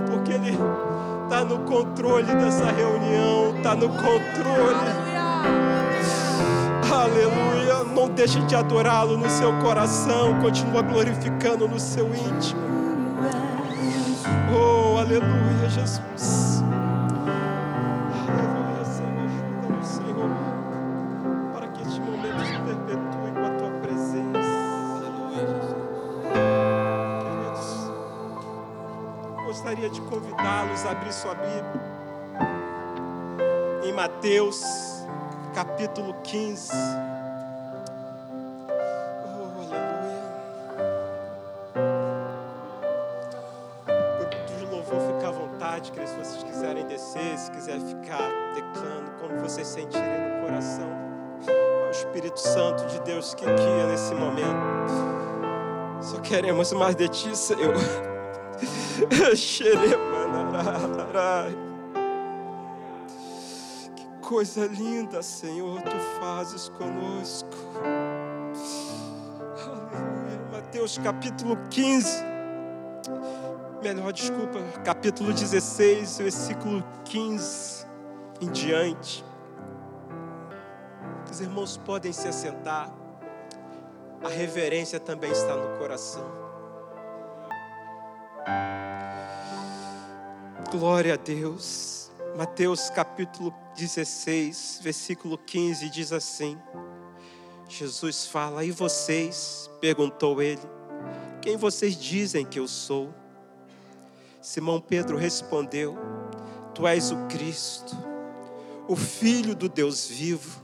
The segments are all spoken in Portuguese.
porque Ele está no controle dessa reunião, está no controle. Aleluia. Não deixe de adorá-lo no seu coração, continua glorificando no seu íntimo. Oh, aleluia, Jesus. Abrir sua Bíblia em Mateus, capítulo 15. Oh, aleluia. De louvor, fica à vontade, se vocês quiserem descer, se quiser ficar declarando como vocês sentirem no coração. É o Espírito Santo de Deus que guia nesse momento. Só queremos mais de ti, Senhor. Xeremanararai. Que coisa linda, Senhor, tu fazes conosco. Aleluia. Mateus capítulo 15. Melhor, desculpa, capítulo 16, versículo 15 em diante. Os irmãos podem se assentar. A reverência também está no coração. Glória a Deus. Mateus capítulo 16, versículo 15 diz assim: Jesus fala, e vocês? perguntou ele, quem vocês dizem que eu sou? Simão Pedro respondeu: Tu és o Cristo, o Filho do Deus vivo.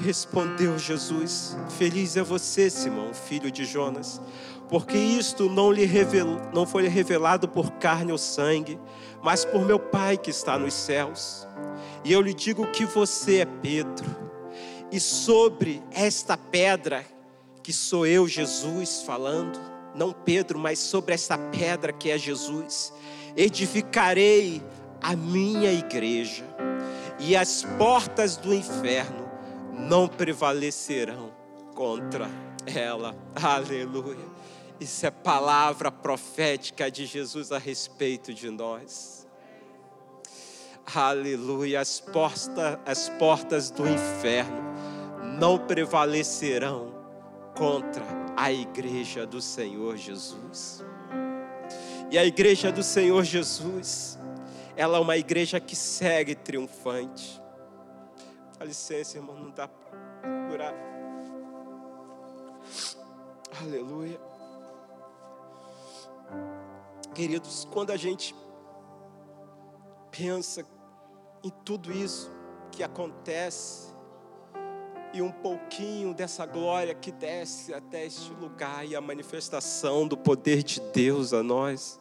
Respondeu Jesus: Feliz é você, Simão, filho de Jonas, porque isto não lhe não foi revelado por carne ou sangue, mas por meu Pai que está nos céus. E eu lhe digo que você é Pedro, e sobre esta pedra, que sou eu, Jesus, falando, não Pedro, mas sobre esta pedra que é Jesus, edificarei a minha igreja, e as portas do inferno não prevalecerão contra ela. Aleluia. Isso é palavra profética de Jesus a respeito de nós. Aleluia. As, porta, as portas do inferno não prevalecerão contra a igreja do Senhor Jesus. E a igreja do Senhor Jesus, ela é uma igreja que segue triunfante. Dá licença, irmão, não dá para segurar. Aleluia. Queridos, quando a gente pensa em tudo isso que acontece e um pouquinho dessa glória que desce até este lugar e a manifestação do poder de Deus a nós,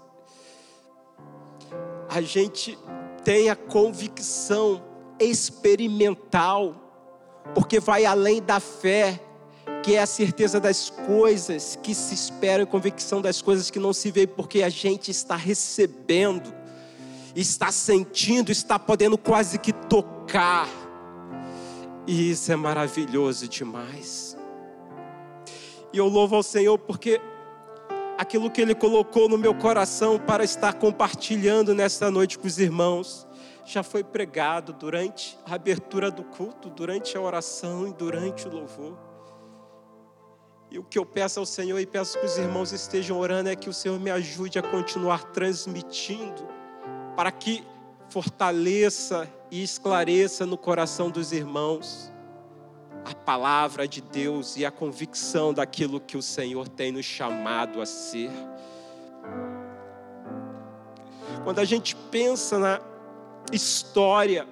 a gente tem a convicção experimental, porque vai além da fé, que é a certeza das coisas que se esperam e convicção das coisas que não se vê, porque a gente está recebendo, está sentindo, está podendo quase que tocar. E isso é maravilhoso demais. E eu louvo ao Senhor porque aquilo que Ele colocou no meu coração para estar compartilhando nesta noite com os irmãos, já foi pregado durante a abertura do culto, durante a oração e durante o louvor. E o que eu peço ao Senhor e peço que os irmãos estejam orando é que o Senhor me ajude a continuar transmitindo, para que fortaleça e esclareça no coração dos irmãos a palavra de Deus e a convicção daquilo que o Senhor tem nos chamado a ser. Quando a gente pensa na história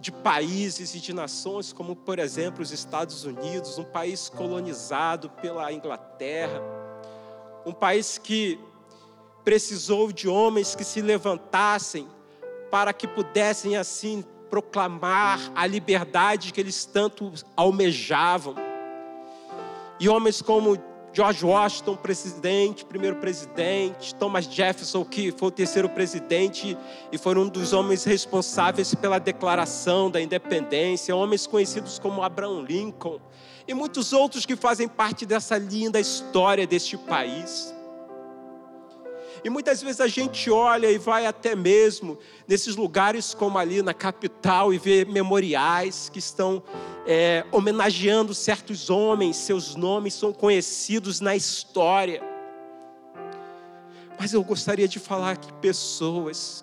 de países e de nações, como por exemplo os Estados Unidos, um país colonizado pela Inglaterra, um país que precisou de homens que se levantassem para que pudessem assim proclamar a liberdade que eles tanto almejavam. E homens como George Washington, presidente, primeiro presidente, Thomas Jefferson, que foi o terceiro presidente e foi um dos homens responsáveis pela declaração da independência, homens conhecidos como Abraham Lincoln e muitos outros que fazem parte dessa linda história deste país. E muitas vezes a gente olha e vai até mesmo nesses lugares como ali na capital e vê memoriais que estão é, homenageando certos homens, seus nomes são conhecidos na história. Mas eu gostaria de falar que pessoas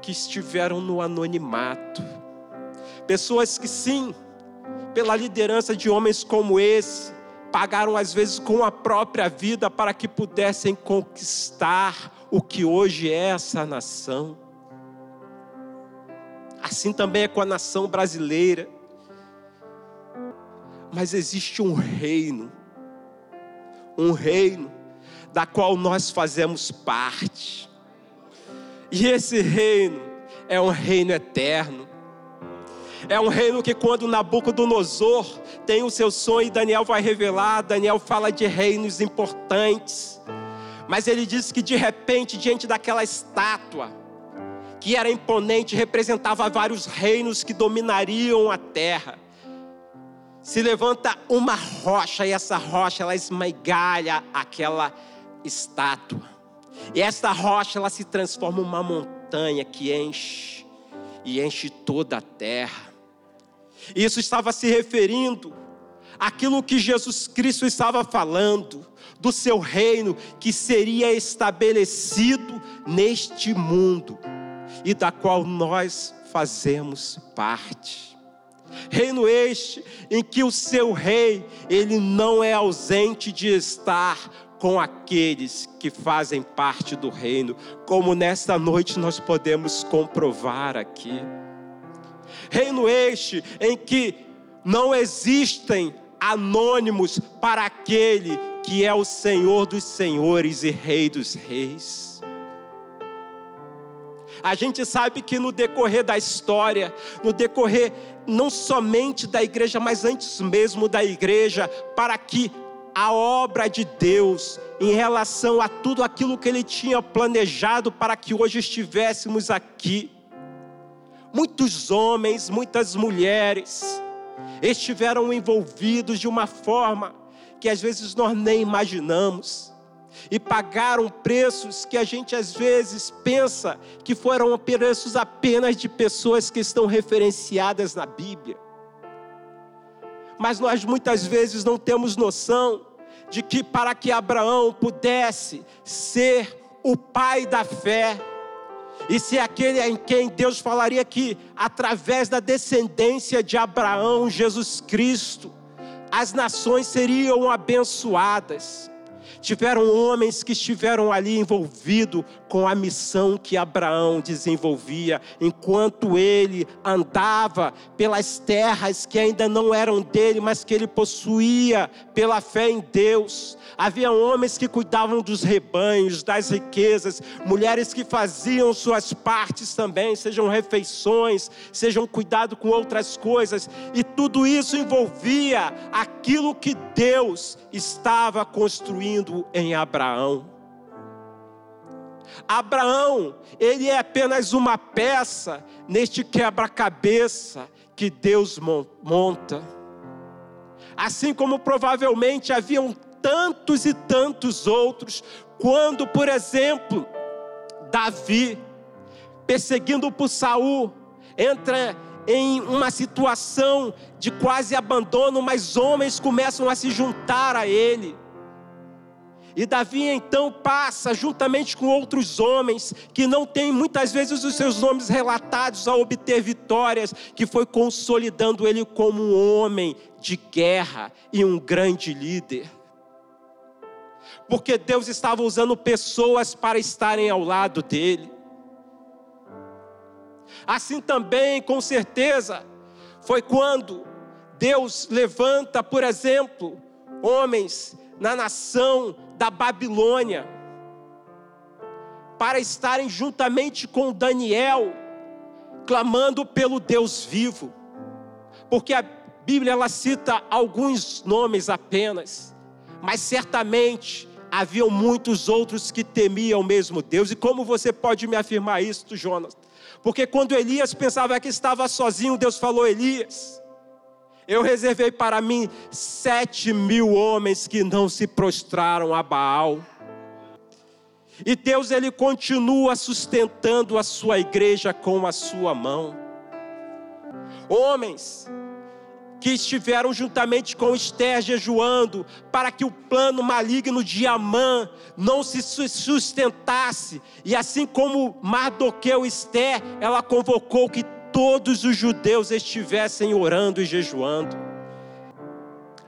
que estiveram no anonimato, pessoas que sim, pela liderança de homens como esse, pagaram às vezes com a própria vida para que pudessem conquistar o que hoje é essa nação. Assim também é com a nação brasileira. Mas existe um reino, um reino da qual nós fazemos parte. E esse reino é um reino eterno. É um reino que quando Nabucodonosor tem o seu sonho Daniel vai revelar, Daniel fala de reinos importantes. Mas ele diz que de repente, diante daquela estátua, que era imponente, representava vários reinos que dominariam a terra. Se levanta uma rocha e essa rocha ela esmigalha aquela estátua. E esta rocha ela se transforma em uma montanha que enche e enche toda a terra. Isso estava se referindo àquilo que Jesus Cristo estava falando, do seu reino que seria estabelecido neste mundo e da qual nós fazemos parte. Reino este em que o seu rei, ele não é ausente de estar com aqueles que fazem parte do reino, como nesta noite nós podemos comprovar aqui. Reino este em que não existem anônimos para aquele que é o Senhor dos senhores e Rei dos reis. A gente sabe que no decorrer da história, no decorrer não somente da igreja, mas antes mesmo da igreja, para que a obra de Deus em relação a tudo aquilo que Ele tinha planejado para que hoje estivéssemos aqui muitos homens, muitas mulheres estiveram envolvidos de uma forma que às vezes nós nem imaginamos e pagaram preços que a gente às vezes pensa que foram preços apenas de pessoas que estão referenciadas na Bíblia. Mas nós muitas vezes não temos noção de que para que Abraão pudesse ser o pai da fé, e se aquele em quem Deus falaria que, através da descendência de Abraão, Jesus Cristo, as nações seriam abençoadas tiveram homens que estiveram ali envolvidos com a missão que Abraão desenvolvia, enquanto ele andava pelas terras que ainda não eram dele, mas que ele possuía pela fé em Deus. Havia homens que cuidavam dos rebanhos, das riquezas, mulheres que faziam suas partes também, sejam refeições, sejam cuidado com outras coisas, e tudo isso envolvia aquilo que Deus estava construindo em Abraão. Abraão, ele é apenas uma peça neste quebra-cabeça que Deus monta. Assim como provavelmente haviam tantos e tantos outros, quando, por exemplo, Davi, perseguindo por Saul, entra em uma situação de quase abandono, mas homens começam a se juntar a ele. E Davi então passa, juntamente com outros homens, que não têm muitas vezes os seus nomes relatados, a obter vitórias, que foi consolidando ele como um homem de guerra e um grande líder. Porque Deus estava usando pessoas para estarem ao lado dele. Assim também, com certeza, foi quando Deus levanta, por exemplo, homens na nação da Babilônia, para estarem juntamente com Daniel, clamando pelo Deus vivo, porque a Bíblia ela cita alguns nomes apenas, mas certamente haviam muitos outros que temiam o mesmo Deus. E como você pode me afirmar isso, Jonas? Porque quando Elias pensava que estava sozinho, Deus falou: Elias, eu reservei para mim sete mil homens que não se prostraram a Baal. E Deus ele continua sustentando a sua igreja com a sua mão. Homens que estiveram juntamente com Esther jejuando para que o plano maligno de Amã não se sustentasse. E assim como Mardoqueu Esther, ela convocou que todos os judeus estivessem orando e jejuando.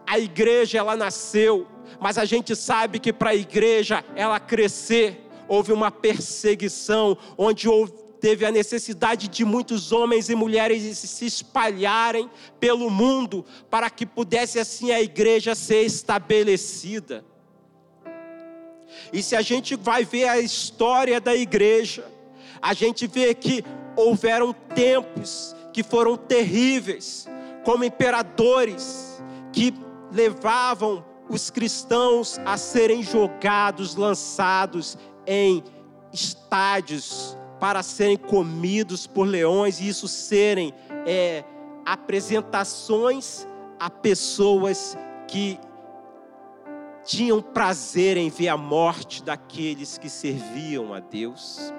A igreja ela nasceu, mas a gente sabe que para a igreja ela crescer, houve uma perseguição, onde houve teve a necessidade de muitos homens e mulheres se espalharem pelo mundo para que pudesse assim a igreja ser estabelecida. E se a gente vai ver a história da igreja, a gente vê que houveram tempos que foram terríveis, como imperadores que levavam os cristãos a serem jogados, lançados em estádios para serem comidos por leões e isso serem é, apresentações a pessoas que tinham prazer em ver a morte daqueles que serviam a Deus.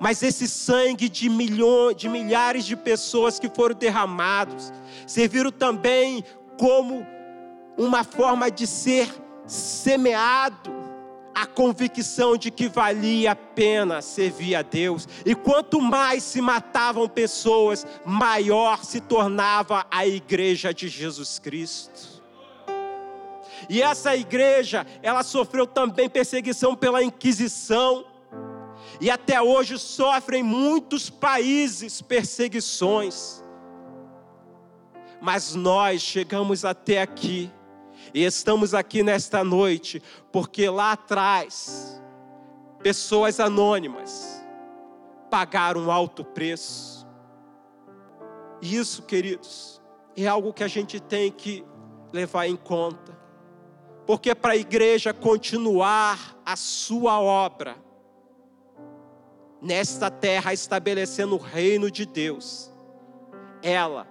Mas esse sangue de milhões, de milhares de pessoas que foram derramados, serviram também como uma forma de ser semeado a convicção de que valia a pena servir a Deus. E quanto mais se matavam pessoas, maior se tornava a igreja de Jesus Cristo. E essa igreja, ela sofreu também perseguição pela Inquisição. E até hoje sofrem muitos países perseguições. Mas nós chegamos até aqui e estamos aqui nesta noite porque lá atrás, pessoas anônimas pagaram um alto preço. E isso, queridos, é algo que a gente tem que levar em conta. Porque para a igreja continuar a sua obra nesta terra, estabelecendo o reino de Deus, ela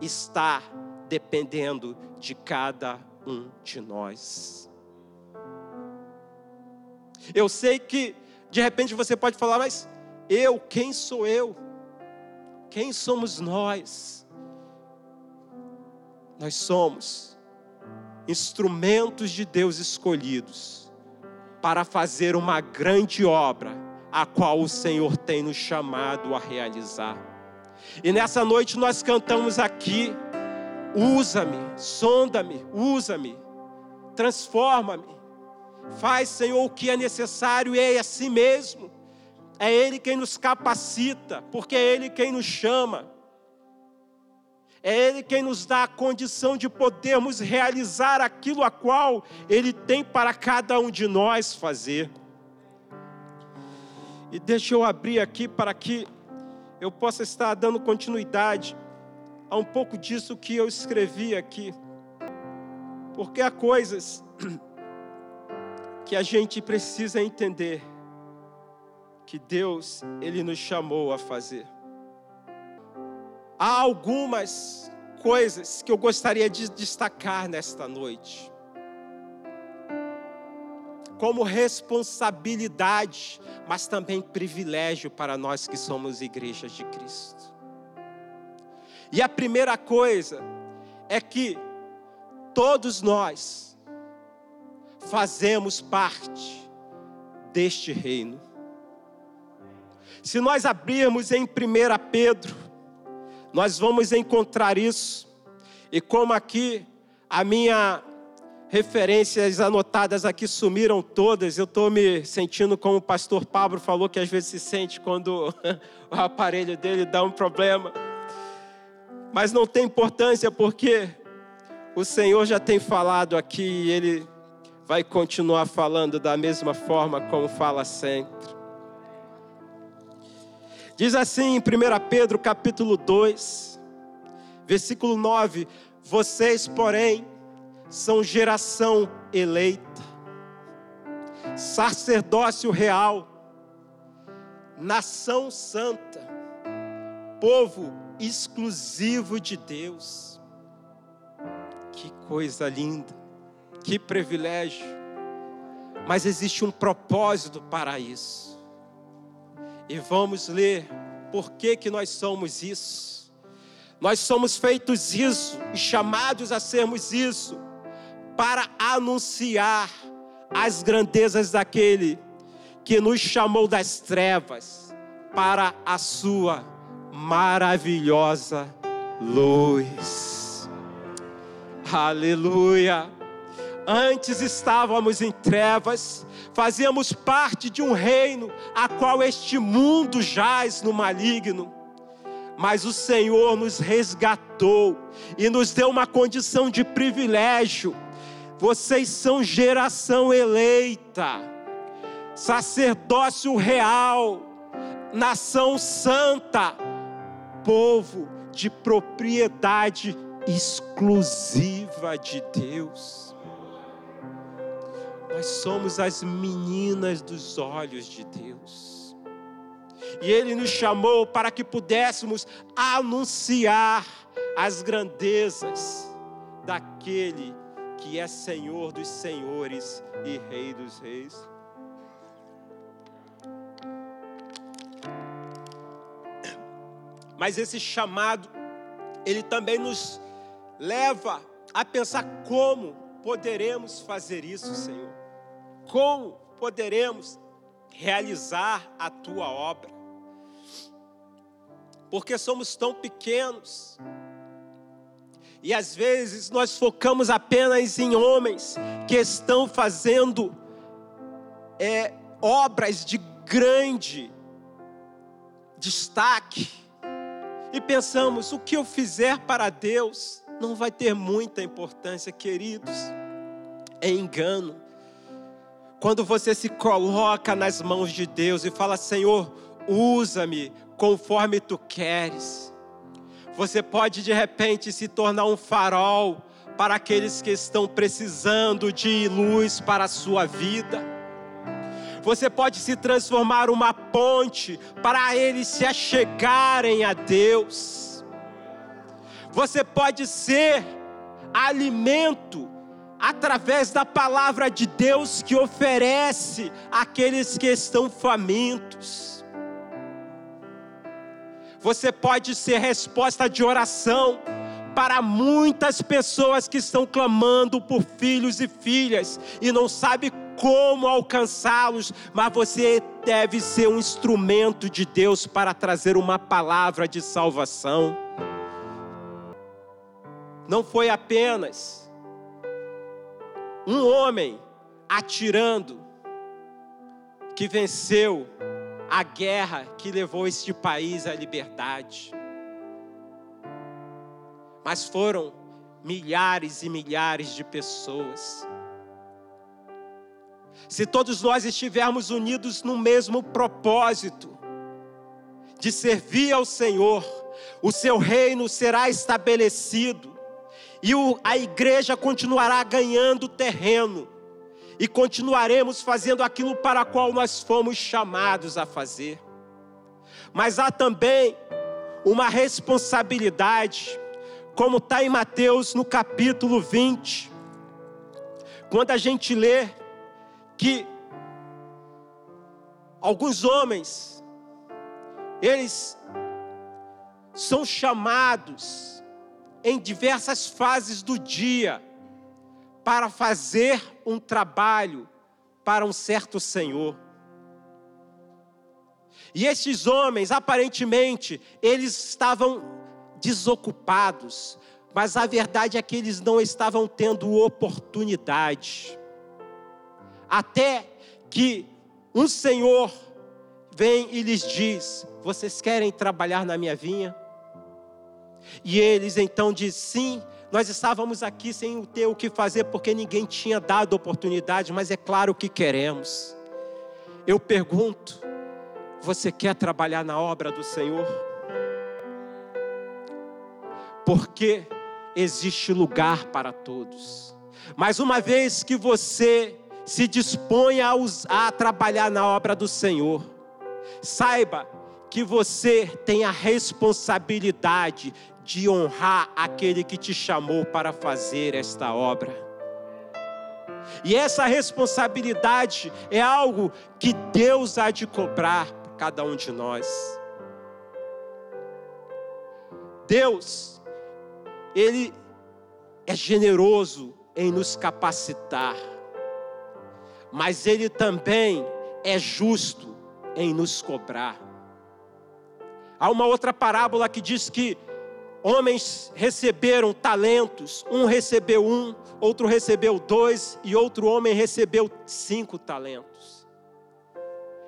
está dependendo de cada um de nós. Eu sei que de repente você pode falar, mas eu, quem sou eu? Quem somos nós? Nós somos instrumentos de Deus escolhidos para fazer uma grande obra, a qual o Senhor tem nos chamado a realizar. E nessa noite nós cantamos aqui Usa-me, sonda-me, usa-me, transforma-me. Faz, Senhor, o que é necessário e é assim mesmo. É Ele quem nos capacita, porque é Ele quem nos chama. É Ele quem nos dá a condição de podermos realizar aquilo a qual Ele tem para cada um de nós fazer. E deixa eu abrir aqui para que eu possa estar dando continuidade a um pouco disso que eu escrevi aqui. Porque há coisas que a gente precisa entender que Deus ele nos chamou a fazer. Há algumas coisas que eu gostaria de destacar nesta noite. Como responsabilidade, mas também privilégio para nós que somos igrejas de Cristo. E a primeira coisa é que todos nós fazemos parte deste reino. Se nós abrirmos em 1 Pedro, nós vamos encontrar isso. E como aqui a minha referências anotadas aqui sumiram todas, eu estou me sentindo como o pastor Pablo falou que às vezes se sente quando o aparelho dele dá um problema mas não tem importância porque o Senhor já tem falado aqui e Ele vai continuar falando da mesma forma como fala sempre. Diz assim em 1 Pedro capítulo 2, versículo 9: Vocês, porém, são geração eleita, sacerdócio real, nação santa, povo exclusivo de Deus. Que coisa linda, que privilégio. mas existe um propósito para isso. E vamos ler por que, que nós somos isso. Nós somos feitos isso e chamados a sermos isso para anunciar as grandezas daquele que nos chamou das trevas para a sua maravilhosa luz. Aleluia. Antes estávamos em trevas, fazíamos parte de um reino a qual este mundo jaz no maligno. Mas o Senhor nos resgatou e nos deu uma condição de privilégio. Vocês são geração eleita, sacerdócio real, nação santa, povo de propriedade exclusiva de Deus. Nós somos as meninas dos olhos de Deus. E Ele nos chamou para que pudéssemos anunciar as grandezas daquele que é Senhor dos senhores e Rei dos reis. Mas esse chamado, ele também nos leva a pensar como poderemos fazer isso, Senhor. Como poderemos realizar a tua obra? Porque somos tão pequenos. E às vezes nós focamos apenas em homens que estão fazendo é, obras de grande destaque. E pensamos: o que eu fizer para Deus não vai ter muita importância, queridos. É engano quando você se coloca nas mãos de Deus e fala: Senhor, usa-me conforme tu queres. Você pode de repente se tornar um farol para aqueles que estão precisando de luz para a sua vida. Você pode se transformar uma ponte para eles se achegarem a Deus. Você pode ser alimento através da palavra de Deus que oferece àqueles que estão famintos. Você pode ser resposta de oração para muitas pessoas que estão clamando por filhos e filhas e não sabe como alcançá-los, mas você deve ser um instrumento de Deus para trazer uma palavra de salvação. Não foi apenas um homem atirando que venceu a guerra que levou este país à liberdade. Mas foram milhares e milhares de pessoas. Se todos nós estivermos unidos no mesmo propósito, de servir ao Senhor, o seu reino será estabelecido e a igreja continuará ganhando terreno. E continuaremos fazendo aquilo para o qual nós fomos chamados a fazer. Mas há também uma responsabilidade, como está em Mateus no capítulo 20, quando a gente lê que alguns homens, eles são chamados em diversas fases do dia para fazer um trabalho para um certo Senhor. E estes homens, aparentemente, eles estavam desocupados, mas a verdade é que eles não estavam tendo oportunidade. Até que um Senhor vem e lhes diz: Vocês querem trabalhar na minha vinha? E eles então dizem: sim, nós estávamos aqui sem ter o que fazer porque ninguém tinha dado oportunidade, mas é claro que queremos. Eu pergunto: você quer trabalhar na obra do Senhor? Porque existe lugar para todos. Mas uma vez que você se dispõe a, usar, a trabalhar na obra do Senhor, saiba que você tem a responsabilidade de honrar aquele que te chamou para fazer esta obra. E essa responsabilidade é algo que Deus há de cobrar para cada um de nós. Deus, Ele é generoso em nos capacitar, mas Ele também é justo em nos cobrar. Há uma outra parábola que diz que homens receberam talentos, um recebeu um, outro recebeu dois e outro homem recebeu cinco talentos.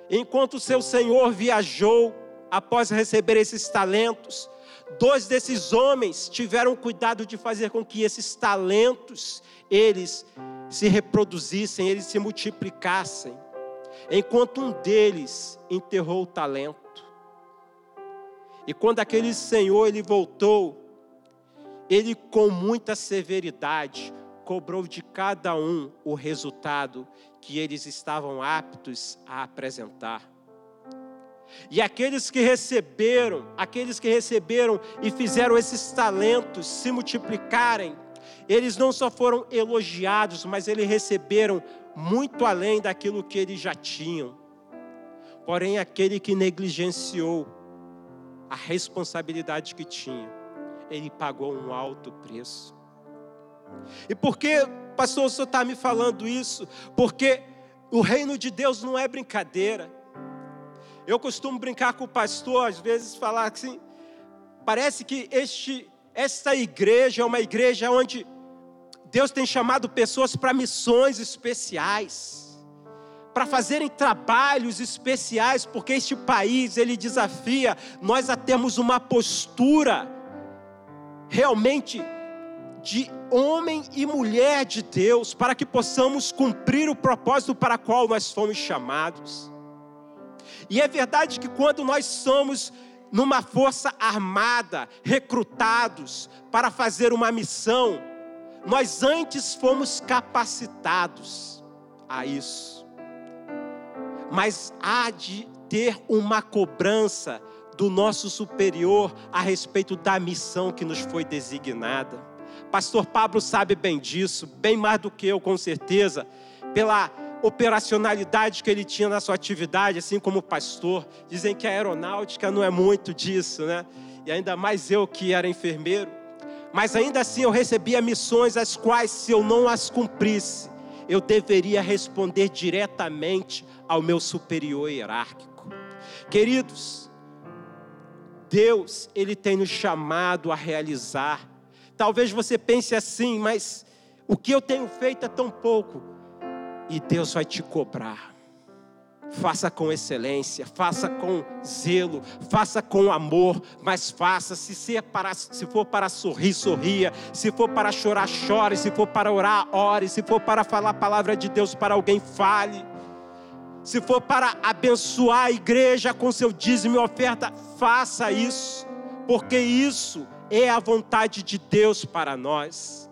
Enquanto seu senhor viajou após receber esses talentos, dois desses homens tiveram cuidado de fazer com que esses talentos eles se reproduzissem, eles se multiplicassem, enquanto um deles enterrou o talento. E quando aquele senhor ele voltou, ele com muita severidade cobrou de cada um o resultado que eles estavam aptos a apresentar. E aqueles que receberam, aqueles que receberam e fizeram esses talentos se multiplicarem, eles não só foram elogiados, mas eles receberam muito além daquilo que eles já tinham. Porém, aquele que negligenciou a responsabilidade que tinha, ele pagou um alto preço. E por que, pastor, o senhor está me falando isso? Porque o reino de Deus não é brincadeira. Eu costumo brincar com o pastor, às vezes, falar assim: parece que este, esta igreja é uma igreja onde Deus tem chamado pessoas para missões especiais, para fazerem trabalhos especiais, porque este país ele desafia nós a termos uma postura realmente de homem e mulher de Deus, para que possamos cumprir o propósito para qual nós fomos chamados. E é verdade que quando nós somos numa força armada, recrutados para fazer uma missão, nós antes fomos capacitados a isso. Mas há de ter uma cobrança do nosso superior a respeito da missão que nos foi designada. Pastor Pablo sabe bem disso, bem mais do que eu, com certeza, pela operacionalidade que ele tinha na sua atividade, assim como pastor. Dizem que a aeronáutica não é muito disso, né? E ainda mais eu que era enfermeiro. Mas ainda assim eu recebia missões as quais, se eu não as cumprisse, eu deveria responder diretamente ao meu superior hierárquico. Queridos, Deus, Ele tem nos chamado a realizar Talvez você pense assim, mas o que eu tenho feito é tão pouco. E Deus vai te cobrar. Faça com excelência, faça com zelo, faça com amor, mas faça. Se, é para, se for para sorrir, sorria. Se for para chorar, chore. Se for para orar, ore. Se for para falar a palavra de Deus para alguém, fale. Se for para abençoar a igreja com seu dízimo e oferta, faça isso, porque isso é a vontade de Deus para nós.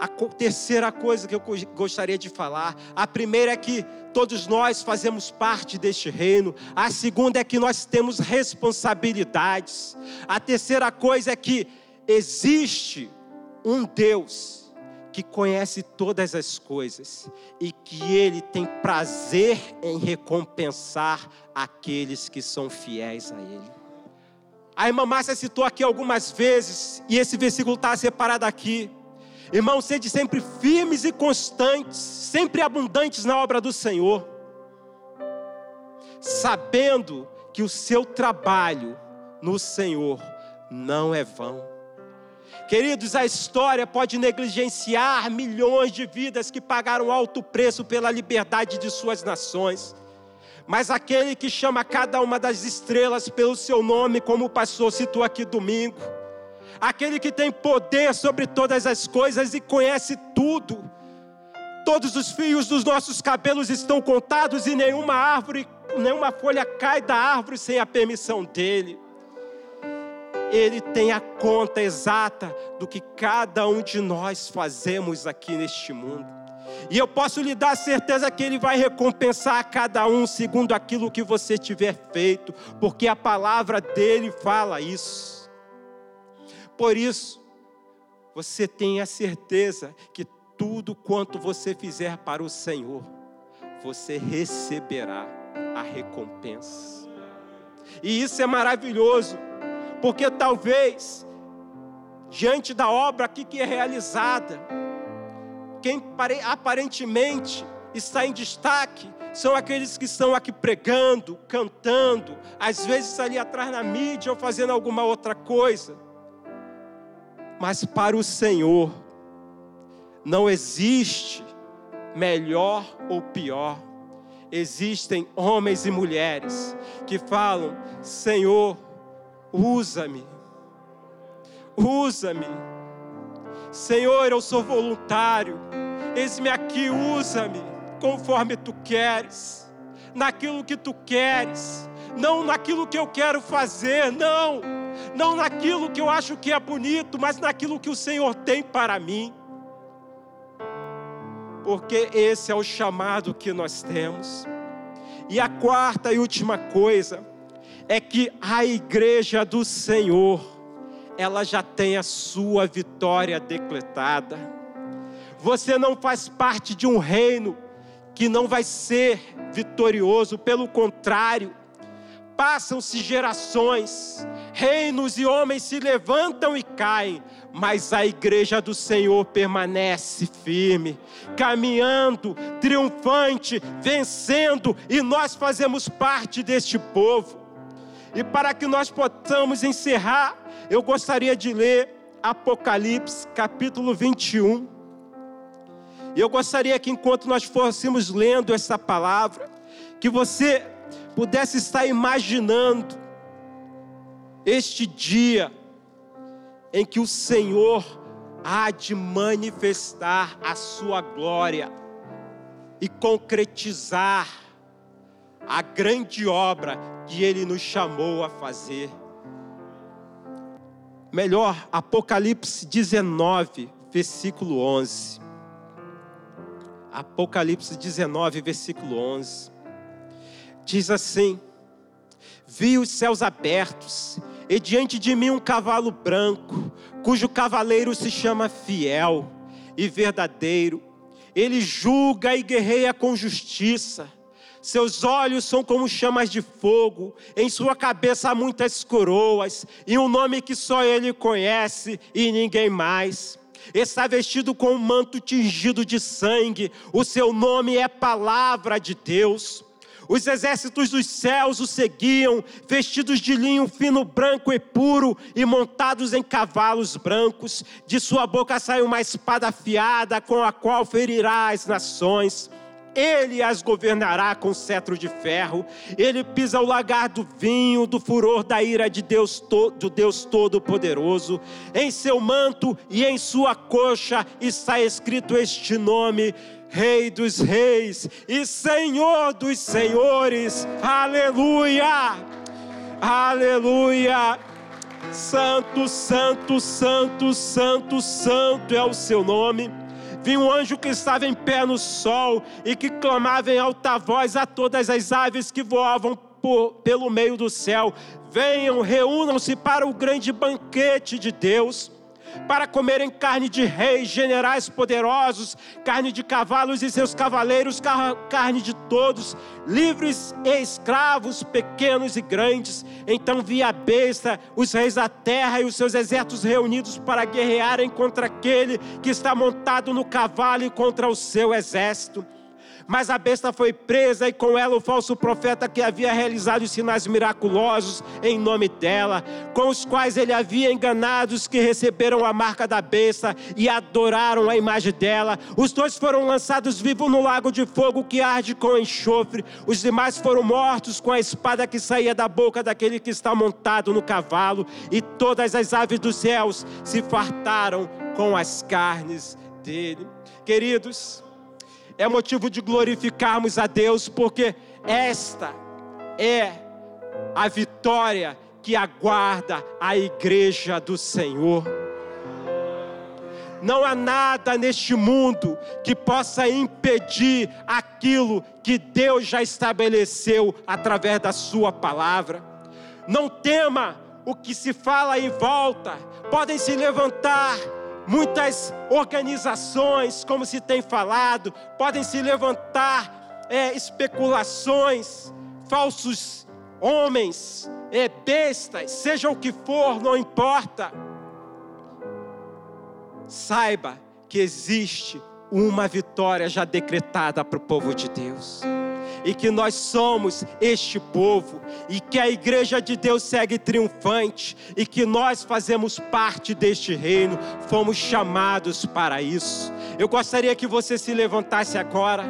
A terceira coisa que eu gostaria de falar, a primeira é que todos nós fazemos parte deste reino, a segunda é que nós temos responsabilidades, a terceira coisa é que existe um Deus que conhece todas as coisas e que Ele tem prazer em recompensar aqueles que são fiéis a Ele. A irmã Márcia citou aqui algumas vezes, e esse versículo está separado aqui. Irmãos, sede sempre firmes e constantes, sempre abundantes na obra do Senhor, sabendo que o seu trabalho no Senhor não é vão. Queridos, a história pode negligenciar milhões de vidas que pagaram alto preço pela liberdade de suas nações mas aquele que chama cada uma das estrelas pelo seu nome, como o pastor citou aqui domingo, aquele que tem poder sobre todas as coisas e conhece tudo. Todos os fios dos nossos cabelos estão contados e nenhuma árvore, nenhuma folha cai da árvore sem a permissão dele. Ele tem a conta exata do que cada um de nós fazemos aqui neste mundo. E eu posso lhe dar a certeza que Ele vai recompensar a cada um segundo aquilo que você tiver feito, porque a palavra dele fala isso. Por isso, você tenha certeza que tudo quanto você fizer para o Senhor, você receberá a recompensa. E isso é maravilhoso, porque talvez, diante da obra aqui que é realizada, quem aparentemente está em destaque são aqueles que estão aqui pregando, cantando, às vezes ali atrás na mídia ou fazendo alguma outra coisa. Mas para o Senhor, não existe melhor ou pior. Existem homens e mulheres que falam: Senhor, usa-me, usa-me. Senhor, eu sou voluntário, eis-me aqui, usa-me conforme tu queres, naquilo que tu queres, não naquilo que eu quero fazer, não, não naquilo que eu acho que é bonito, mas naquilo que o Senhor tem para mim. Porque esse é o chamado que nós temos. E a quarta e última coisa é que a igreja do Senhor, ela já tem a sua vitória decretada. Você não faz parte de um reino que não vai ser vitorioso, pelo contrário, passam-se gerações, reinos e homens se levantam e caem, mas a igreja do Senhor permanece firme, caminhando, triunfante, vencendo, e nós fazemos parte deste povo. E para que nós possamos encerrar, eu gostaria de ler Apocalipse capítulo 21 e eu gostaria que enquanto nós fôssemos lendo essa palavra, que você pudesse estar imaginando este dia em que o Senhor há de manifestar a sua glória e concretizar a grande obra que ele nos chamou a fazer. Melhor, Apocalipse 19, versículo 11. Apocalipse 19, versículo 11. Diz assim: Vi os céus abertos, e diante de mim um cavalo branco, cujo cavaleiro se chama Fiel e Verdadeiro. Ele julga e guerreia com justiça. Seus olhos são como chamas de fogo, em sua cabeça há muitas coroas, e um nome que só ele conhece e ninguém mais está vestido com um manto tingido de sangue, o seu nome é Palavra de Deus. Os exércitos dos céus o seguiam, vestidos de linho fino, branco e puro, e montados em cavalos brancos. De sua boca sai uma espada afiada, com a qual ferirá as nações. Ele as governará com cetro de ferro. Ele pisa o lagar do vinho, do furor da ira de Deus, do Deus Todo-Poderoso. Em seu manto e em sua coxa está escrito este nome: Rei dos Reis e Senhor dos Senhores. Aleluia! Aleluia! Santo, santo, santo, santo, santo é o seu nome vi um anjo que estava em pé no sol e que clamava em alta voz a todas as aves que voavam por, pelo meio do céu: Venham, reúnam-se para o grande banquete de Deus para comerem carne de reis, generais poderosos, carne de cavalos e seus cavaleiros, carne de todos, livres e escravos, pequenos e grandes. Então vi a besta, os reis da terra e os seus exércitos reunidos para guerrearem contra aquele que está montado no cavalo e contra o seu exército. Mas a besta foi presa e com ela o falso profeta que havia realizado os sinais miraculosos em nome dela, com os quais ele havia enganado os que receberam a marca da besta e adoraram a imagem dela. Os dois foram lançados vivos no lago de fogo que arde com enxofre. Os demais foram mortos com a espada que saía da boca daquele que está montado no cavalo, e todas as aves dos céus se fartaram com as carnes dele. Queridos, é motivo de glorificarmos a Deus, porque esta é a vitória que aguarda a igreja do Senhor. Não há nada neste mundo que possa impedir aquilo que Deus já estabeleceu através da Sua palavra. Não tema o que se fala em volta, podem se levantar muitas organizações, como se tem falado, podem se levantar é, especulações, falsos homens, é, bestas, seja o que for, não importa. Saiba que existe uma vitória já decretada para o povo de Deus e que nós somos este povo, e que a igreja de Deus segue triunfante, e que nós fazemos parte deste reino, fomos chamados para isso. Eu gostaria que você se levantasse agora,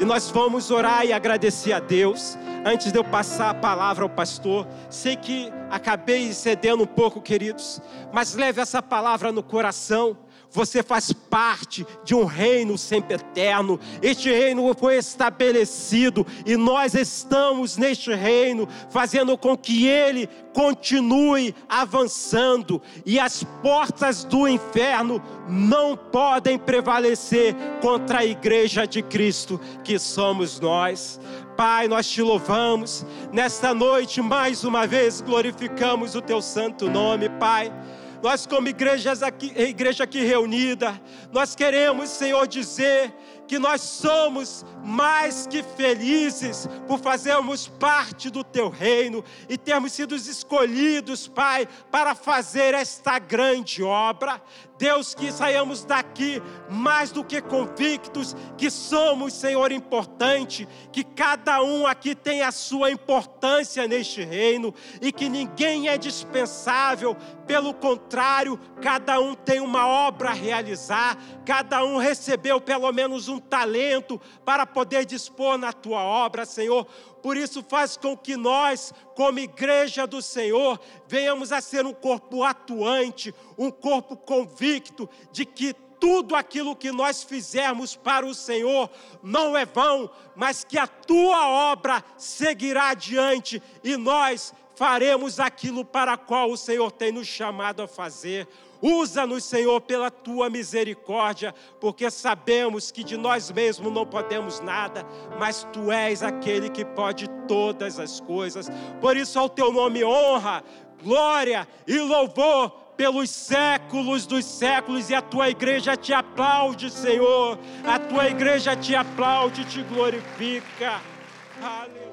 e nós vamos orar e agradecer a Deus. Antes de eu passar a palavra ao pastor, sei que acabei cedendo um pouco, queridos, mas leve essa palavra no coração você faz parte de um reino sempre eterno. Este reino foi estabelecido e nós estamos neste reino, fazendo com que ele continue avançando e as portas do inferno não podem prevalecer contra a igreja de Cristo, que somos nós. Pai, nós te louvamos. Nesta noite, mais uma vez, glorificamos o teu santo nome, Pai. Nós, como igrejas aqui, igreja aqui reunida, nós queremos, Senhor, dizer que nós somos mais que felizes por fazermos parte do teu reino e termos sido escolhidos, Pai, para fazer esta grande obra. Deus, que saiamos daqui mais do que convictos que somos, Senhor, importante, que cada um aqui tem a sua importância neste reino e que ninguém é dispensável, pelo contrário, cada um tem uma obra a realizar, cada um recebeu pelo menos um talento para poder dispor na tua obra, Senhor. Por isso, faz com que nós, como igreja do Senhor, venhamos a ser um corpo atuante, um corpo convicto de que tudo aquilo que nós fizermos para o Senhor não é vão, mas que a tua obra seguirá adiante e nós faremos aquilo para qual o Senhor tem nos chamado a fazer. Usa-nos, Senhor, pela tua misericórdia, porque sabemos que de nós mesmos não podemos nada, mas tu és aquele que pode todas as coisas. Por isso, ao teu nome honra, glória e louvor pelos séculos dos séculos, e a tua igreja te aplaude, Senhor. A tua igreja te aplaude, te glorifica. Aleluia.